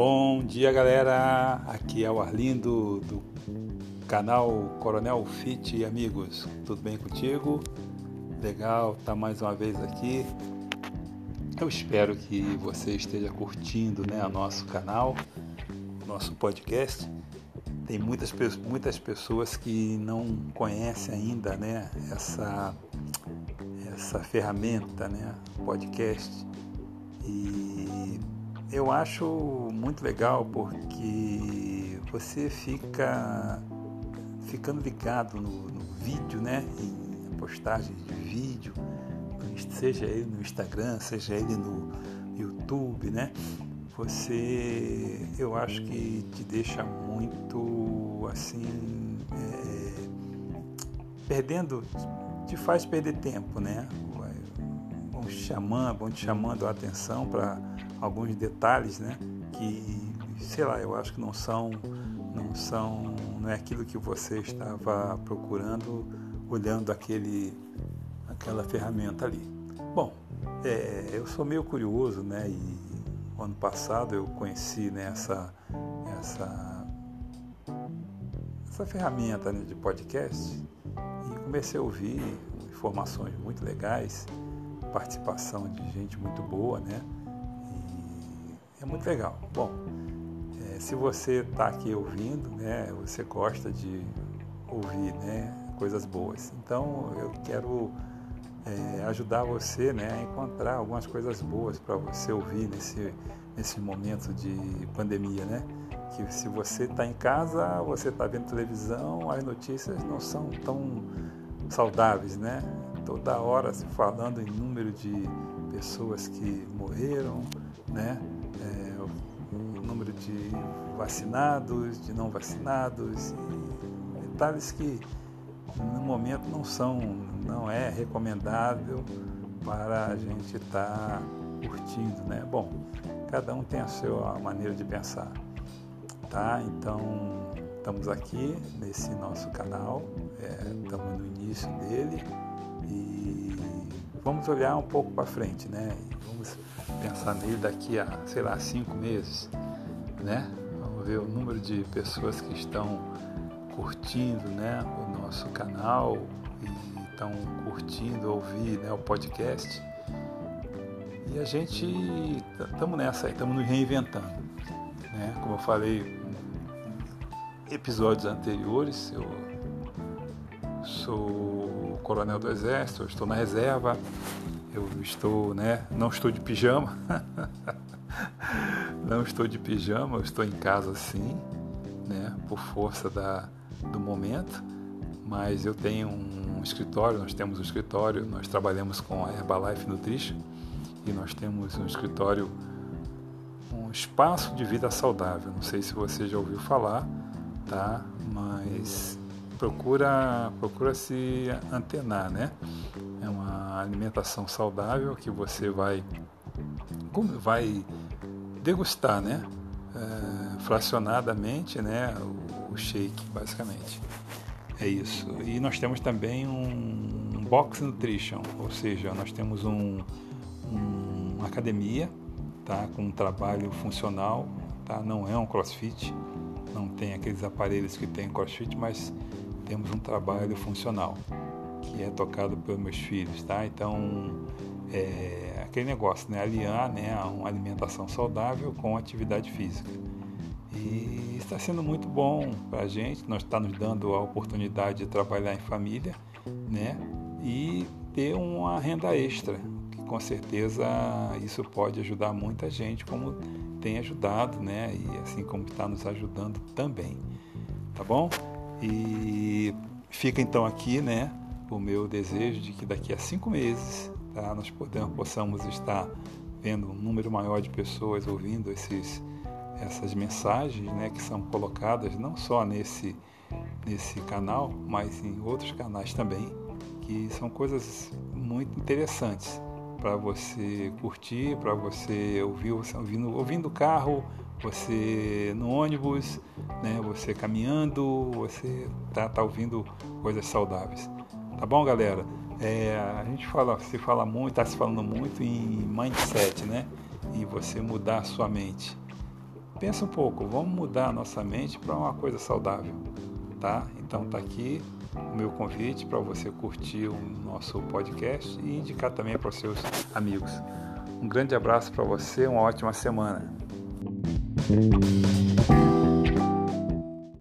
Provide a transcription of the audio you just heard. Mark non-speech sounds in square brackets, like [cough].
Bom dia, galera. Aqui é o Arlindo do canal Coronel Fit e Amigos. Tudo bem contigo? Legal, tá mais uma vez aqui. Eu espero que você esteja curtindo, né, o nosso canal, nosso podcast. Tem muitas, muitas pessoas que não conhecem ainda, né, essa essa ferramenta, né, podcast. E eu acho muito legal porque você fica ficando ligado no, no vídeo, né? Em postagens de vídeo, seja ele no Instagram, seja ele no YouTube, né? Você, eu acho que te deixa muito assim, é, perdendo, te faz perder tempo, né? Vão te chamando, vão te chamando a atenção para alguns detalhes, né? Que, sei lá, eu acho que não são, não são, não é aquilo que você estava procurando olhando aquele, aquela ferramenta ali. Bom, é, eu sou meio curioso, né? E ano passado eu conheci né, essa, essa, essa ferramenta né, de podcast e comecei a ouvir informações muito legais, participação de gente muito boa, né? É muito legal. Bom, é, se você está aqui ouvindo, né, você gosta de ouvir né, coisas boas. Então eu quero é, ajudar você né, a encontrar algumas coisas boas para você ouvir nesse, nesse momento de pandemia. Né? Que se você está em casa, você está vendo televisão, as notícias não são tão saudáveis. Né? Toda hora se falando em número de pessoas que morreram, né? é, o número de vacinados, de não vacinados, detalhes que no momento não são, não é recomendável para a gente estar tá curtindo, né? Bom, cada um tem a sua maneira de pensar, tá? Então estamos aqui nesse nosso canal, é, estamos no início dele e vamos olhar um pouco para frente, né? Vamos pensar nele daqui a, sei lá, cinco meses, né? Vamos ver o número de pessoas que estão curtindo, né, o nosso canal e estão curtindo ouvir, né, o podcast. E a gente estamos nessa, estamos nos reinventando, né? Como eu falei em episódios anteriores, eu sou coronel do exército, estou na reserva, eu estou, né, não estou de pijama, [laughs] não estou de pijama, eu estou em casa sim, né, por força da, do momento, mas eu tenho um escritório, nós temos um escritório, nós trabalhamos com a Herbalife Nutrition e nós temos um escritório, um espaço de vida saudável, não sei se você já ouviu falar, tá, mas procura, procura se antenar, né? É uma alimentação saudável que você vai, vai degustar, né? É, fracionadamente, né? O, o, shake, basicamente. É isso. E nós temos também um box nutrition, ou seja, nós temos um, um uma academia, tá? Com um trabalho funcional, tá? Não é um CrossFit, não tem aqueles aparelhos que tem CrossFit, mas temos um trabalho funcional que é tocado pelos meus filhos, tá? Então, é aquele negócio, né? Aliar né, uma alimentação saudável com atividade física. E está sendo muito bom para a gente, nós está nos dando a oportunidade de trabalhar em família, né? E ter uma renda extra, que com certeza isso pode ajudar muita gente, como tem ajudado, né? E assim como está nos ajudando também, tá bom? E fica então aqui, né, o meu desejo de que daqui a cinco meses tá, nós podemos, possamos estar vendo um número maior de pessoas ouvindo esses, essas mensagens né, que são colocadas não só nesse, nesse canal, mas em outros canais também, que são coisas muito interessantes para você curtir, para você ouvir, ouvindo, ouvindo o carro, você no ônibus, né, você caminhando, você tá, tá ouvindo coisas saudáveis. Tá bom, galera? É, a gente fala, se fala muito, está se falando muito em mindset, né? E você mudar a sua mente. pensa um pouco, vamos mudar a nossa mente para uma coisa saudável, tá? Então tá aqui o meu convite para você curtir o nosso podcast e indicar também para os seus amigos. Um grande abraço para você, uma ótima semana. Música